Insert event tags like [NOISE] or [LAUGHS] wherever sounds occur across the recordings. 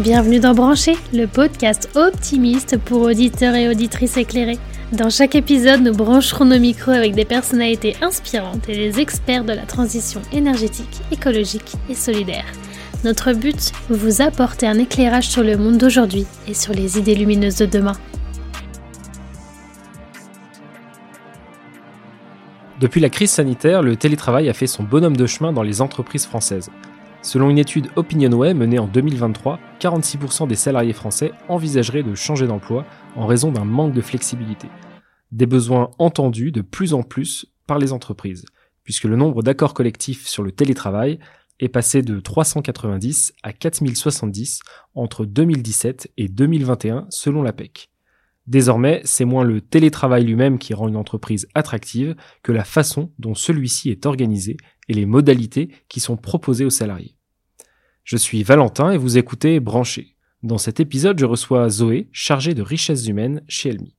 Bienvenue dans Brancher, le podcast optimiste pour auditeurs et auditrices éclairés. Dans chaque épisode, nous brancherons nos micros avec des personnalités inspirantes et des experts de la transition énergétique, écologique et solidaire. Notre but, vous apporter un éclairage sur le monde d'aujourd'hui et sur les idées lumineuses de demain. Depuis la crise sanitaire, le télétravail a fait son bonhomme de chemin dans les entreprises françaises. Selon une étude OpinionWay menée en 2023, 46% des salariés français envisageraient de changer d'emploi en raison d'un manque de flexibilité. Des besoins entendus de plus en plus par les entreprises, puisque le nombre d'accords collectifs sur le télétravail est passé de 390 à 4070 entre 2017 et 2021 selon l'APEC. Désormais, c'est moins le télétravail lui-même qui rend une entreprise attractive que la façon dont celui-ci est organisé et les modalités qui sont proposées aux salariés. Je suis Valentin et vous écoutez Branché. Dans cet épisode, je reçois Zoé, chargée de richesses humaines chez Elmi.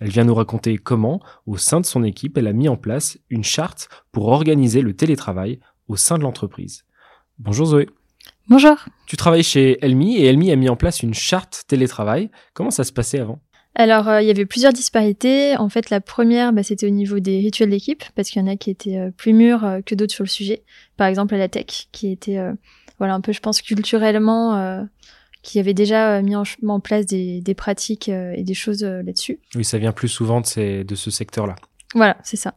Elle vient nous raconter comment, au sein de son équipe, elle a mis en place une charte pour organiser le télétravail au sein de l'entreprise. Bonjour Zoé. Bonjour. Tu travailles chez Elmi et Elmi a mis en place une charte télétravail. Comment ça se passait avant? Alors, euh, il y avait plusieurs disparités. En fait, la première, bah, c'était au niveau des rituels d'équipe, parce qu'il y en a qui étaient euh, plus mûrs euh, que d'autres sur le sujet. Par exemple, à la tech, qui était, voilà, un peu, je pense, culturellement, qui avait déjà mis en, place des, des pratiques et des choses là-dessus. Oui, ça vient plus souvent de, ces, de ce secteur-là. Voilà, c'est ça.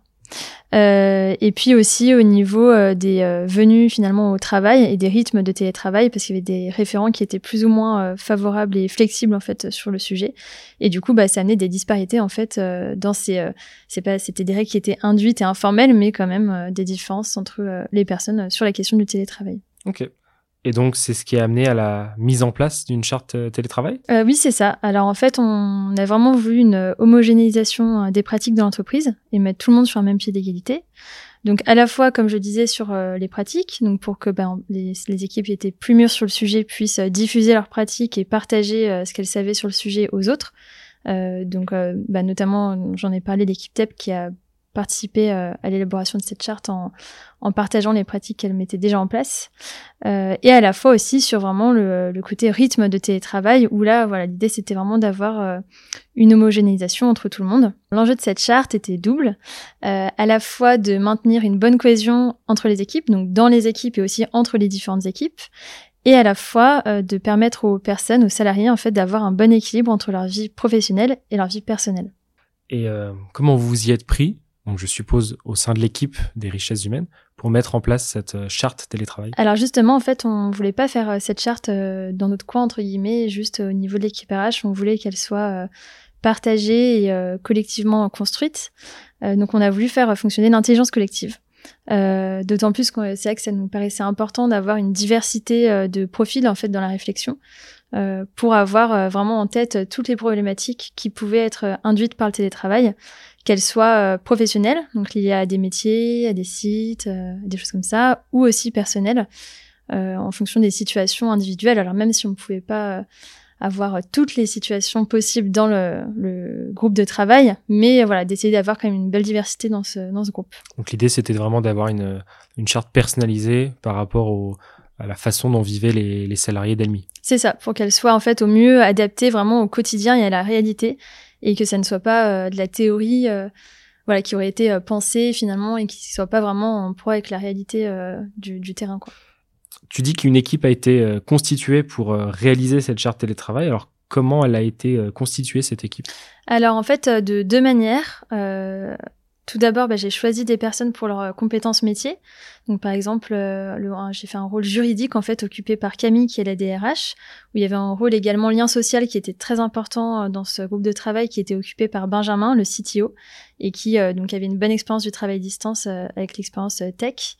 Euh, et puis aussi au niveau euh, des euh, venues finalement au travail et des rythmes de télétravail parce qu'il y avait des référents qui étaient plus ou moins favorables et flexibles en fait sur le sujet et du coup bah ça amenait des disparités en fait dans ces c'est pas c'était des règles qui étaient induites et informelles mais quand même des différences entre les personnes sur la question du télétravail. Ok. Et donc, c'est ce qui a amené à la mise en place d'une charte euh, télétravail? Euh, Oui, c'est ça. Alors, en fait, on a vraiment voulu une euh, homogénéisation des pratiques de l'entreprise et mettre tout le monde sur un même pied d'égalité. Donc, à la fois, comme je disais, sur les pratiques, donc pour que ben, les, équipes qui étaient plus mûres sur le sujet puissent diffuser leurs pratiques et partager ce qu'elles savaient sur le sujet aux autres. donc, ben, notamment, j'en ai parlé l'équipe TEP qui a participer euh, à l'élaboration de cette charte en, partageant les pratiques qu'elle mettait déjà en place. Euh, et à la fois aussi sur vraiment le, côté rythme de télétravail où là voilà l'idée c'était vraiment d'avoir euh, une homogénéisation entre tout le monde. L'enjeu de cette charte était double à la fois de maintenir une bonne cohésion entre les équipes donc dans les équipes et aussi entre les différentes équipes et à la fois de permettre aux personnes aux salariés en fait d'avoir un bon équilibre entre leur vie professionnelle et leur vie personnelle. Et comment vous vous y êtes pris? Donc je suppose au sein de l'équipe des richesses humaines, pour mettre en place cette euh, charte télétravail Alors justement, en fait, on voulait pas faire euh, cette charte euh, dans notre coin, entre guillemets, juste au niveau de l'équipe RH, on voulait qu'elle soit partagée et collectivement construite. donc on a voulu faire fonctionner l'intelligence collective. D'autant plus que c'est vrai que ça nous paraissait important d'avoir une diversité de profils en fait dans la réflexion euh, pour avoir vraiment en tête toutes les problématiques qui pouvaient être induites par le télétravail qu'elles soient euh, professionnelles, donc liées à des métiers, à des sites, euh, des choses comme ça, ou aussi personnelles, euh, en fonction des situations individuelles. Alors même si on ne pouvait pas avoir toutes les situations possibles dans le, le groupe de travail, mais voilà, d'essayer d'avoir quand même une belle diversité dans ce, dans ce groupe. Donc l'idée, c'était vraiment d'avoir une, une charte personnalisée par rapport au, à la façon dont vivaient les, les salariés d'Elmi. C'est ça, pour qu'elle soit en fait au mieux adaptée vraiment au quotidien et à la réalité, et que ça ne soit pas euh, de la théorie euh, voilà, qui aurait été euh, pensée finalement et qui ne soit pas vraiment en proie avec la réalité du, du, terrain. Quoi. Tu dis qu'une équipe a été constituée pour réaliser cette charte télétravail. Alors comment elle a été constituée cette équipe? Alors en fait de deux manières. Euh, tout d'abord, bah, j'ai choisi des personnes pour leurs compétences métiers. Donc, par exemple, euh, j'ai fait un rôle juridique en fait occupé par Camille, qui est la DRH, où il y avait un rôle également lien social qui était très important euh, dans ce groupe de travail, qui était occupé par Benjamin, le CTO, et qui euh, donc avait une bonne expérience du travail distance avec l'expérience tech,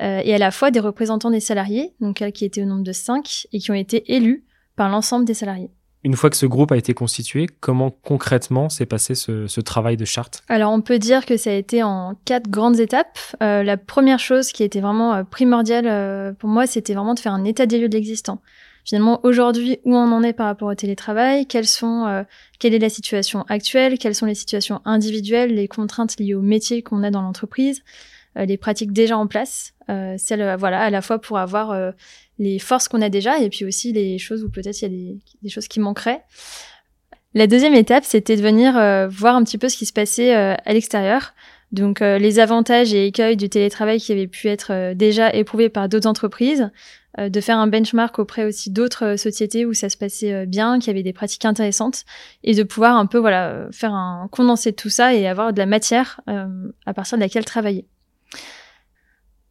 et à la fois des représentants des salariés, donc qui étaient au nombre de cinq et qui ont été élus par l'ensemble des salariés. Une fois que ce groupe a été constitué, comment concrètement s'est passé ce, travail de charte? Alors on peut dire que ça a été en quatre grandes étapes. Euh, la première chose qui était vraiment euh, primordiale euh, pour moi, c'était vraiment de faire un état des lieux de l'existant. Finalement, aujourd'hui, où on en est par rapport au télétravail, quelles sont, quelle est la situation actuelle, quelles sont les situations individuelles, les contraintes liées au métier qu'on a dans l'entreprise, les pratiques déjà en place, celles voilà à la fois pour avoir les forces qu'on a déjà et puis aussi les choses où peut-être il y a des, des, choses qui manqueraient. La deuxième étape, c'était de venir voir un petit peu ce qui se passait à l'extérieur. Donc les avantages et écueils du télétravail qui avaient pu être déjà éprouvés par d'autres entreprises, euh, de faire un benchmark auprès aussi d'autres euh, sociétés où ça se passait euh, bien, qui avaient des pratiques intéressantes, et de pouvoir un peu voilà faire un condensé de tout ça et avoir de la matière à partir de laquelle travailler.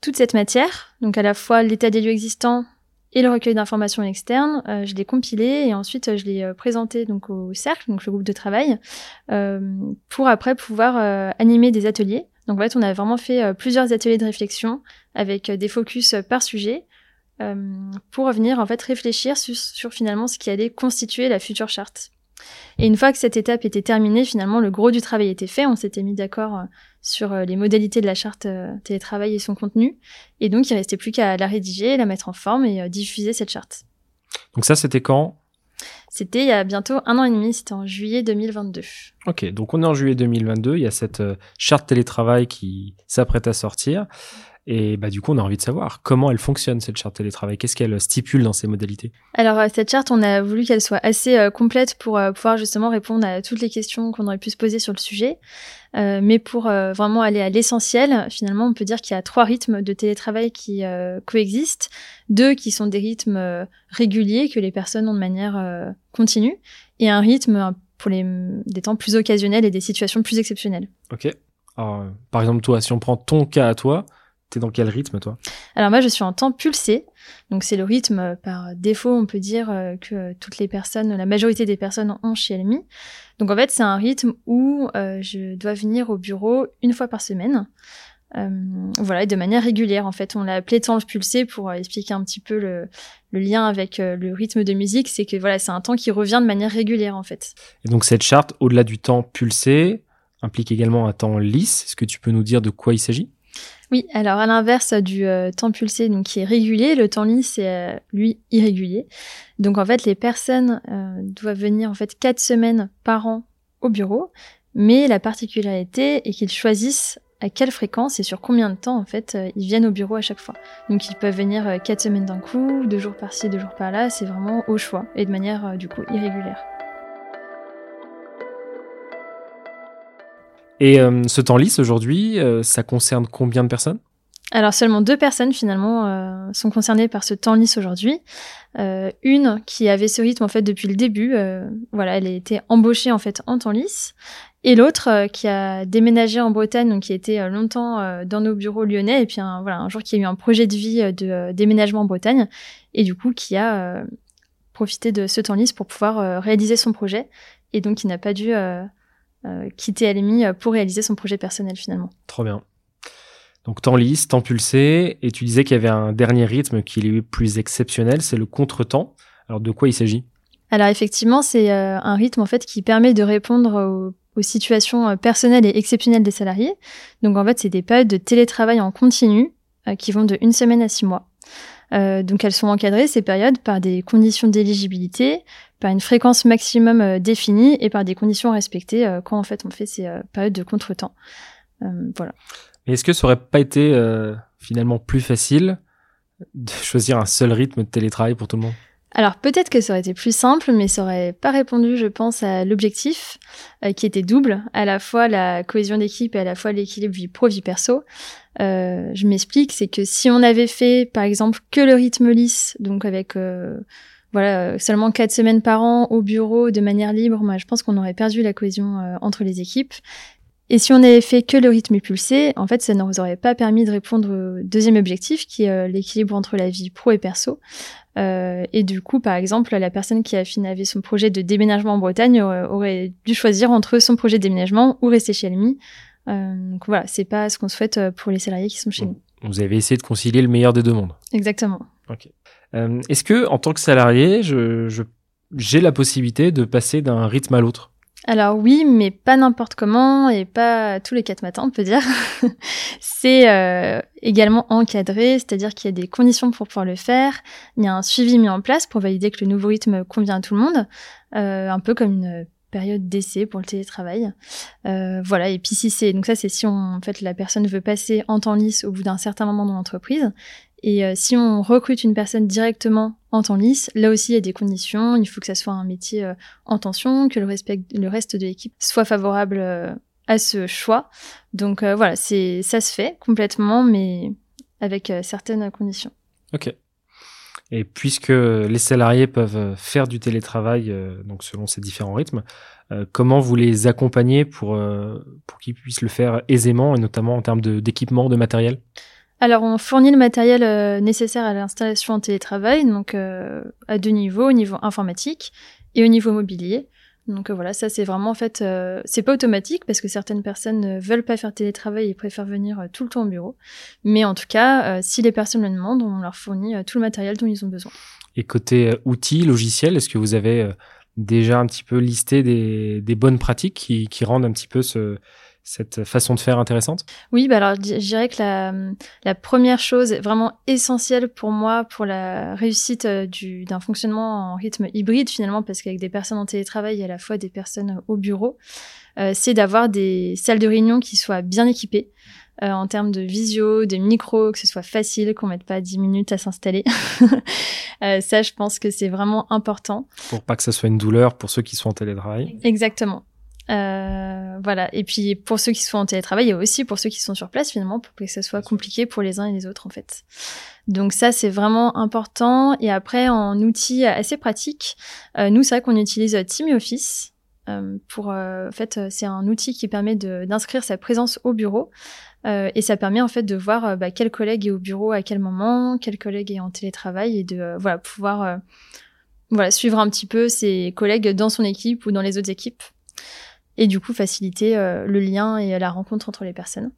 Toute cette matière, donc à la fois l'état des lieux existants et le recueil d'informations externes, je l'ai compilé et ensuite je l'ai présenté donc au cercle, donc le groupe de travail, pour après pouvoir animer des ateliers. Donc en fait, on a vraiment fait plusieurs ateliers de réflexion avec des focus par sujet euh, pour venir en fait réfléchir sur, finalement ce qui allait constituer la future charte. Et une fois que cette étape était terminée, finalement, le gros du travail était fait. On s'était mis d'accord euh, sur euh, les modalités de la charte télétravail et son contenu. Et donc, il restait plus qu'à la rédiger, la mettre en forme et diffuser cette charte. Donc ça, c'était quand? C'était il y a bientôt un an et demi, c'était en juillet 2022. Ok, donc on est en juillet 2022, il y a cette charte télétravail qui s'apprête à sortir. Et bah, du coup, on a envie de savoir comment elle fonctionne, cette charte télétravail. Qu'est-ce qu'elle stipule dans ses modalités? Alors, euh, cette charte, on a voulu qu'elle soit assez euh, complète pour euh, pouvoir justement répondre à toutes les questions qu'on aurait pu se poser sur le sujet. mais pour vraiment aller à l'essentiel, finalement, on peut dire qu'il y a trois rythmes de télétravail qui coexistent. Deux qui sont des rythmes réguliers que les personnes ont de manière continue, et un rythme pour les, des temps plus occasionnels et des situations plus exceptionnelles. Ok. Alors, par exemple, toi, si on prend ton cas à toi, T'es dans quel rythme, toi? Alors moi, je suis en temps pulsé. Donc c'est le rythme euh, par défaut, on peut dire euh, que toutes les personnes, la majorité des personnes ont chez LMI. Donc en fait, c'est un rythme où euh, je dois venir au bureau une fois par semaine. voilà, et de manière régulière. En fait, on l'a appelé temps pulsé pour expliquer un petit peu le, lien avec le rythme de musique. C'est que voilà, c'est un temps qui revient de manière régulière, en fait. Et donc cette charte, au-delà du temps pulsé, implique également un temps lisse. Est-ce que tu peux nous dire de quoi il s'agit? Oui, alors à l'inverse du euh, temps pulsé, donc qui est régulier, le temps lisse c'est euh, lui irrégulier. Donc en fait, les personnes euh, doivent venir en fait quatre semaines par an au bureau, mais la particularité est qu'ils choisissent à quelle fréquence et sur combien de temps en fait ils viennent au bureau à chaque fois. Donc ils peuvent venir quatre semaines d'un coup, deux jours par-ci, deux jours par-là, c'est vraiment au choix et de manière du coup irrégulière. Et euh, ce temps lisse aujourd'hui, euh, ça concerne combien de personnes? Alors seulement deux personnes finalement euh, sont concernées par ce temps lisse aujourd'hui. une qui avait ce rythme en fait depuis le début, voilà, elle a été embauchée en fait en temps lisse, et l'autre qui a déménagé en Bretagne, donc qui était longtemps dans nos bureaux lyonnais, et puis un, voilà un jour qui a eu un projet de vie de déménagement en Bretagne, et du coup qui a profité de ce temps lisse pour pouvoir réaliser son projet, et donc qui n'a pas dû quitter LMI euh, pour réaliser son projet personnel finalement. Trop bien. Donc temps lisse, temps pulsé, et tu disais qu'il y avait un dernier rythme qui est plus exceptionnel, c'est le contretemps. Alors de quoi il s'agit? Alors effectivement, c'est euh, un rythme en fait qui permet de répondre aux, situations personnelles et exceptionnelles des salariés. Donc en fait, c'est des périodes de télétravail en continu qui vont de une semaine à six mois. Donc elles sont encadrées ces périodes par des conditions d'éligibilité, par une fréquence maximum euh, définie et par des conditions respectées euh, quand en fait on fait ces euh, périodes de contretemps. voilà. Est-ce que ça aurait pas été finalement plus facile de choisir un seul rythme de télétravail pour tout le monde? Alors peut-être que ça aurait été plus simple, mais ça aurait pas répondu, je pense, à l'objectif qui était double, à la fois la cohésion d'équipe et à la fois l'équilibre vie pro vie perso. je m'explique, c'est que si on avait fait, par exemple, que le rythme lisse, donc avec voilà, euh, seulement quatre semaines par an au bureau de manière libre, moi je pense qu'on aurait perdu la cohésion euh, entre les équipes. Et si on n'avait fait que le rythme pulsé, en fait, ça ne nous aurait pas permis de répondre au deuxième objectif, qui est euh, l'équilibre entre la vie pro et perso. et du coup, par exemple, la personne qui a fini avait son projet de déménagement en Bretagne aurait, dû choisir entre son projet de déménagement ou rester chez Elmi. donc voilà, c'est pas ce qu'on souhaite pour les salariés qui sont chez nous. Vous avez essayé de concilier le meilleur des deux mondes. Exactement. Ok. Euh, est-ce que, en tant que salarié, je, j'ai la possibilité de passer d'un rythme à l'autre? Alors oui, mais pas n'importe comment et pas tous les quatre matins, on peut dire. [LAUGHS] c'est euh, également encadré, c'est-à-dire qu'il y a des conditions pour pouvoir le faire. Il y a un suivi mis en place pour valider que le nouveau rythme convient à tout le monde, euh, un peu comme une période d'essai pour le télétravail. Euh, voilà. Et puis si c'est donc ça c'est si on, en fait la personne veut passer en temps lisse au bout d'un certain moment dans l'entreprise. Et euh, si on recrute une personne directement en temps lisse, là aussi il y a des conditions. Il faut que ça soit un métier euh, en tension, que le, respect, le reste de l'équipe soit favorable euh, à ce choix. Donc voilà, c'est ça se fait complètement, mais avec certaines conditions. Ok. Et puisque les salariés peuvent faire du télétravail, donc selon ces différents rythmes, comment vous les accompagnez pour, pour qu'ils puissent le faire aisément, et notamment en termes d'équipement, de matériel? Alors, on fournit le matériel euh, nécessaire à l'installation en télétravail, donc euh, à deux niveaux, au niveau informatique et au niveau mobilier. Donc euh, voilà, ça c'est vraiment en fait, c'est pas automatique parce que certaines personnes ne veulent pas faire télétravail et préfèrent venir tout le temps au bureau. Mais en tout cas, si les personnes le demandent, on leur fournit tout le matériel dont ils ont besoin. Et côté outils, logiciels, est-ce que vous avez déjà un petit peu listé des, bonnes pratiques qui, qui rendent un petit peu ce, cette façon de faire intéressante? Oui, bah alors je dirais que la, la première chose vraiment essentielle pour moi pour la réussite euh, du, d'un fonctionnement en rythme hybride finalement, parce qu'avec des personnes en télétravail et à la fois des personnes au bureau, euh, c'est d'avoir des salles de réunion qui soient bien équipées. Euh, en termes de visio, de micro, que ce soit facile, qu'on mette pas 10 minutes à s'installer. [LAUGHS] euh, ça, je pense que c'est vraiment important. Pour pas que ça soit une douleur pour ceux qui sont en télétravail. Exactement. Euh, voilà. Et puis pour ceux qui sont en télétravail et aussi pour ceux qui sont sur place finalement, pour que ça soit compliqué pour les uns et les autres en fait. Donc ça c'est vraiment important. Et après en outils assez pratiques, euh, nous c'est vrai qu'on utilise Team et Office. Euh, pour en fait c'est un outil qui permet d'inscrire sa présence au bureau et ça permet en fait de voir bah, quel collègue est au bureau à quel moment, quel collègue est en télétravail et de voilà pouvoir voilà suivre un petit peu ses collègues dans son équipe ou dans les autres équipes et du coup faciliter euh, le lien et la rencontre entre les personnes.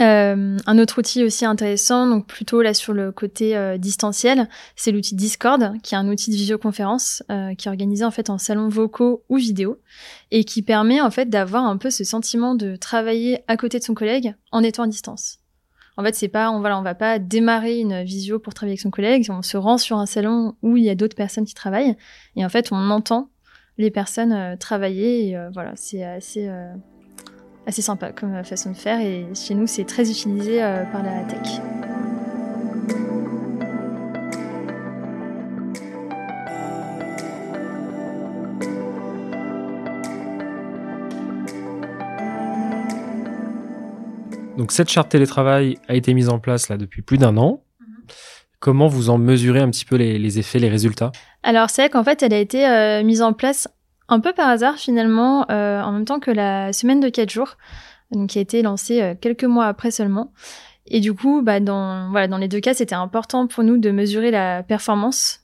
Euh, un autre outil aussi intéressant, donc plutôt là sur le côté euh, distanciel, c'est l'outil Discord, qui est un outil de visioconférence qui est organisé en fait en salon vocaux ou vidéo et qui permet en fait d'avoir un peu ce sentiment de travailler à côté de son collègue en étant à distance. En fait, c'est pas, on voilà, on va pas démarrer une visio pour travailler avec son collègue. On se rend sur un salon où il y a d'autres personnes qui travaillent et en fait, on entend les personnes euh. Et, euh, voilà, c'est assez, euh, assez sympa comme façon de faire. Et chez nous, c'est très utilisé par la tech. Donc cette charte télétravail a été mise en place là depuis plus d'un an. Comment vous en mesurez un petit peu les, effets, les résultats? Alors c'est vrai qu'en fait elle a été euh, mise en place un peu par hasard finalement euh, en même temps que la semaine de 4 jours, donc qui a été lancée euh, quelques mois après seulement. Et du coup, bah, dans, voilà, dans les deux cas, c'était important pour nous de mesurer la performance.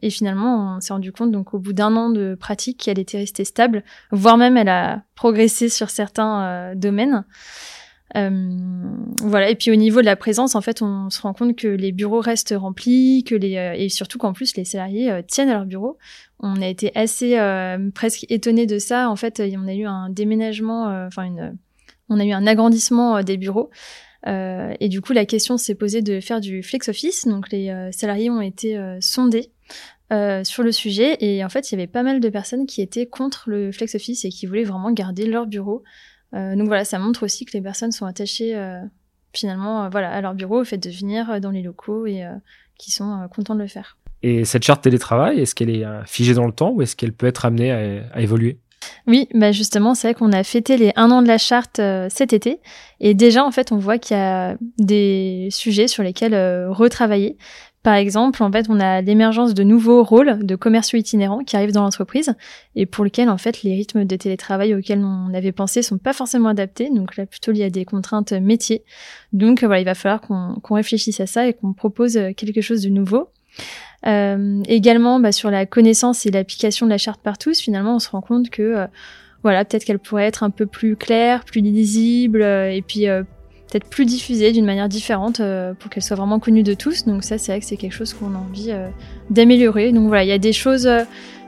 et finalement, on s'est rendu compte donc au bout d'un an de pratique qu'elle était restée stable, voire même elle a progressé sur certains domaines. Euh, voilà. Et puis au niveau de la présence, en fait, on se rend compte que les bureaux restent remplis, que les euh, et surtout qu'en plus les salariés euh, tiennent à leur bureau. On a été assez presque étonnés de ça. En fait, on a eu un déménagement, enfin une, on a eu un agrandissement des bureaux. Euh, et du coup, la question s'est posée de faire du flex office. Donc, les salariés ont été sondés euh, sur le sujet. Et en fait, il y avait pas mal de personnes qui étaient contre le flex office et qui voulaient vraiment garder leur bureau. Euh, donc voilà, ça montre aussi que les personnes sont attachées euh, finalement euh, voilà, à leur bureau, au fait de venir dans les locaux et qui sont contents de le faire. Et cette charte télétravail, est-ce qu'elle est figée dans le temps ou est-ce qu'elle peut être amenée à, évoluer? Oui, bah justement, c'est vrai qu'on a fêté les un an de la charte cet été, et déjà en fait, on voit qu'il y a des sujets sur lesquels retravailler. Par exemple, en fait, on a l'émergence de nouveaux rôles de commerciaux itinérants qui arrivent dans l'entreprise et pour lesquels, en fait, les rythmes de télétravail auxquels on avait pensé sont pas forcément adaptés. Donc là, plutôt, il y a des contraintes métiers. Donc voilà, il va falloir qu'on réfléchisse à ça et qu'on propose quelque chose de nouveau. Euh, également, bah, sur la connaissance et l'application de la charte par tous, finalement, on se rend compte que euh, voilà, peut-être qu'elle pourrait être un peu plus claire, plus lisible, euh, et puis euh, peut-être plus diffusée d'une manière différente euh, pour qu'elle soit vraiment connue de tous. Donc ça, c'est vrai que c'est quelque chose qu'on a envie euh, d'améliorer. Donc voilà, il y a des choses, euh,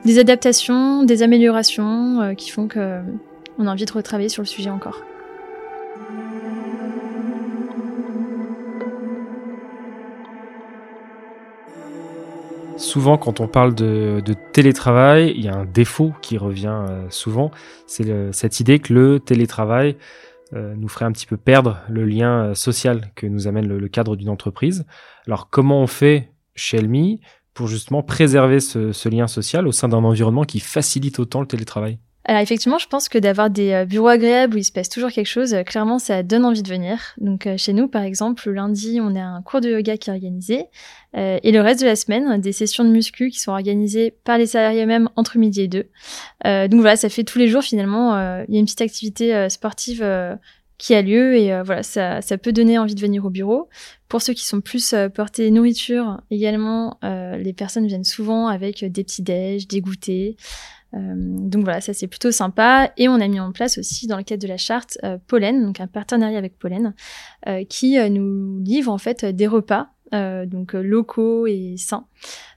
des adaptations, des améliorations qui font que on a envie de retravailler sur le sujet encore. Souvent, quand on parle de, télétravail, il y a un défaut qui revient souvent. C'est cette idée que le télétravail nous ferait un petit peu perdre le lien euh, social que nous amène le, cadre d'une entreprise. Alors, comment on fait chez Elmi pour justement préserver ce lien social au sein d'un environnement qui facilite autant le télétravail? Alors effectivement, je pense que d'avoir des euh, bureaux agréables où il se passe toujours quelque chose, euh, clairement, ça donne envie de venir. Donc euh, chez nous, par exemple, le lundi, on a un cours de yoga qui est organisé. et le reste de la semaine, des sessions de muscu qui sont organisées par les salariés même entre midi et deux. donc voilà, ça fait tous les jours finalement, il y a une petite activité sportive qui a lieu et voilà, ça, ça peut donner envie de venir au bureau. Pour ceux qui sont plus portés nourriture, également, les personnes viennent souvent avec des petits déj, des goûters. Euh, donc voilà, ça c'est plutôt sympa. Et on a mis en place aussi dans le cadre de la charte euh, Pollen, donc un partenariat avec Pollen, euh, qui nous livre en fait des repas donc locaux et sains.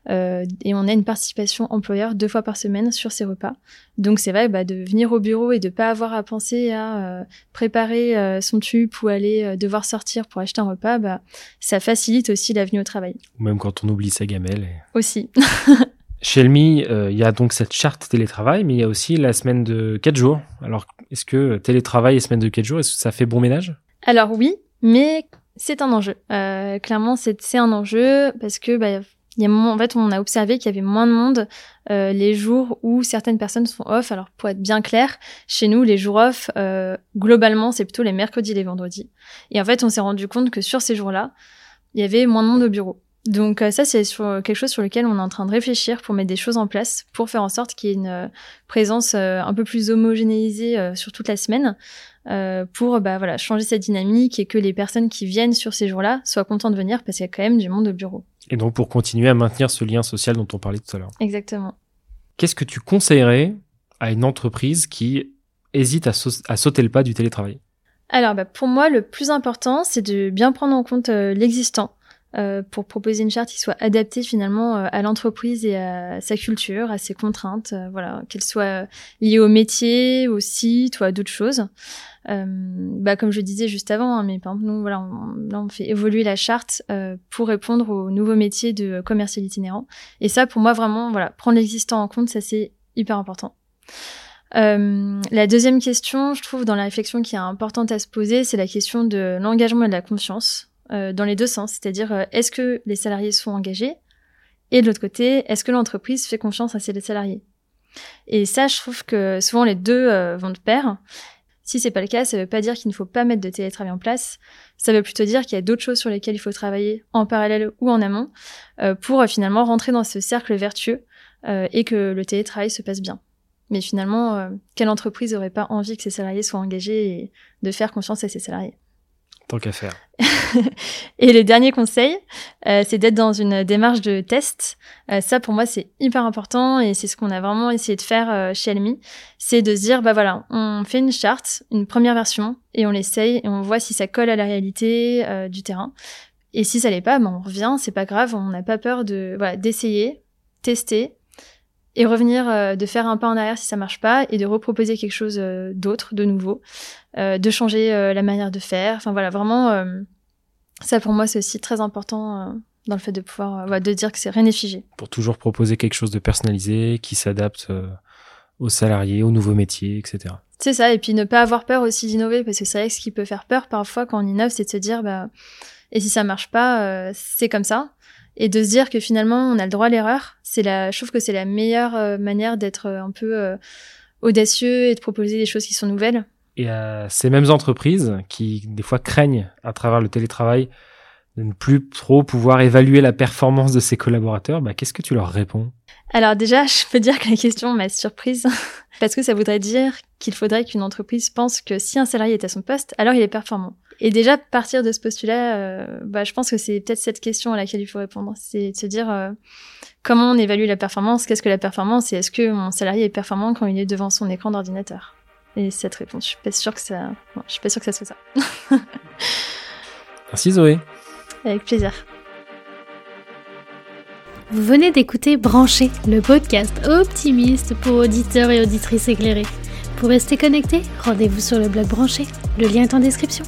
et on a une participation employeur deux fois par semaine sur ces repas. Donc c'est vrai bah, de venir au bureau et de pas avoir à penser à préparer son tube ou aller devoir sortir pour acheter un repas, bah, ça facilite aussi la venue au travail. Ou même quand on oublie sa gamelle. Aussi. [LAUGHS] Chez Elmi, euh, il y a donc cette charte télétravail, mais il y a aussi la semaine de 4 jours. Alors, est-ce que télétravail et semaine de 4 jours, est-ce que ça fait bon ménage? Alors oui, mais c'est un enjeu. Euh, clairement, c'est un enjeu parce que bah, y a, en fait, on a observé qu'il y avait moins de monde euh, les jours où certaines personnes sont off. Alors, pour être bien clair, chez nous, les jours off, euh, globalement, c'est plutôt les mercredis et les vendredis. Et en fait, on s'est rendu compte que sur ces jours-là, il y avait moins de monde au bureau. Donc euh, ça, c'est sur quelque chose sur lequel on est en train de réfléchir pour mettre des choses en place, pour faire en sorte qu'il y ait une euh, présence euh, un peu plus homogénéisée sur toute la semaine, pour bah, voilà, changer cette dynamique et que les personnes qui viennent sur ces jours-là soient contentes de venir parce qu'il y a quand même du monde au bureau. Et donc pour continuer à maintenir ce lien social dont on parlait tout à l'heure. Exactement. Qu'est-ce que tu conseillerais à une entreprise qui hésite à, sauter le pas du télétravail? Alors, bah, pour moi, le plus important, c'est de bien prendre en compte l'existant. Euh, pour proposer une charte qui soit adaptée finalement euh, à l'entreprise et à sa culture, à ses contraintes, euh, voilà, qu'elle soit liée au métier, au site ou à d'autres choses. bah, comme je disais juste avant, hein, mais par exemple, nous, voilà, on, là, on fait évoluer la charte pour répondre aux nouveaux métiers de commercial itinérant. Et ça, pour moi, vraiment, voilà, prendre l'existant en compte, ça c'est hyper important. la deuxième question, je trouve, dans la réflexion qui est importante à se poser, c'est la question de l'engagement et de la confiance. Euh, dans les deux sens, c'est-à-dire euh, est-ce que les salariés sont engagés et de l'autre côté, est-ce que l'entreprise fait confiance à ses salariés? Et ça, je trouve que souvent les deux euh, vont de pair. Si c'est pas le cas, ça veut pas dire qu'il ne faut pas mettre de télétravail en place. Ça veut plutôt dire qu'il y a d'autres choses sur lesquelles il faut travailler en parallèle ou en amont pour finalement rentrer dans ce cercle vertueux et que le télétravail se passe bien. Mais finalement, quelle entreprise n'aurait pas envie que ses salariés soient engagés et de faire confiance à ses salariés? Tant qu'à faire. [LAUGHS] et le dernier conseil, euh, c'est d'être dans une démarche de test. Euh, ça, pour moi, c'est hyper important et c'est ce qu'on a vraiment essayé de faire euh, chez Elmi. C'est de se dire, bah voilà, on fait une charte, une première version, et on l'essaye et on voit si ça colle à la réalité du terrain. Et si ça l'est pas, bah, on revient, c'est pas grave, on n'a pas peur de voilà, d'essayer, tester et revenir, euh, de faire un pas en arrière si ça marche pas et de reproposer quelque chose euh, d'autre, de nouveau, euh, de changer la manière de faire. Enfin voilà, vraiment, ça pour moi c'est aussi très important dans le fait de pouvoir, de dire que c'est rien n'est figé. Pour toujours proposer quelque chose de personnalisé, qui s'adapte aux salariés, aux nouveaux métiers, etc. C'est ça, et puis ne pas avoir peur aussi d'innover, parce que c'est vrai que ce qui peut faire peur parfois quand on innove, c'est de se dire, bah, et si ça marche pas, c'est comme ça et de se dire que finalement on a le droit à l'erreur. C'est la, je trouve que c'est la meilleure euh, manière d'être euh, un peu euh, audacieux et de proposer des choses qui sont nouvelles. Et à ces mêmes entreprises qui des fois craignent à travers le télétravail de ne plus trop pouvoir évaluer la performance de ses collaborateurs, bah, qu'est-ce que tu leur réponds? Alors déjà, [LAUGHS] je peux dire que la question m'a surprise [LAUGHS] parce que ça voudrait dire qu'il faudrait qu'une entreprise pense que si un salarié est à son poste, alors il est performant. Et déjà, partir de ce postulat, euh, bah, je pense que c'est peut-être cette question à laquelle il faut répondre. C'est de se dire euh, comment on évalue la performance, qu'est-ce que la performance? Et est-ce que mon salarié est performant quand il est devant son écran d'ordinateur? Et cette réponse, je suis pas sûre que ça, je suis pas sûre que ça soit ça. [LAUGHS] Merci Zoé. Avec plaisir. Vous venez d'écouter Brancher, le podcast optimiste pour auditeurs et auditrices éclairés. Pour rester connecté, rendez-vous sur le blog Branché. Le lien est en description.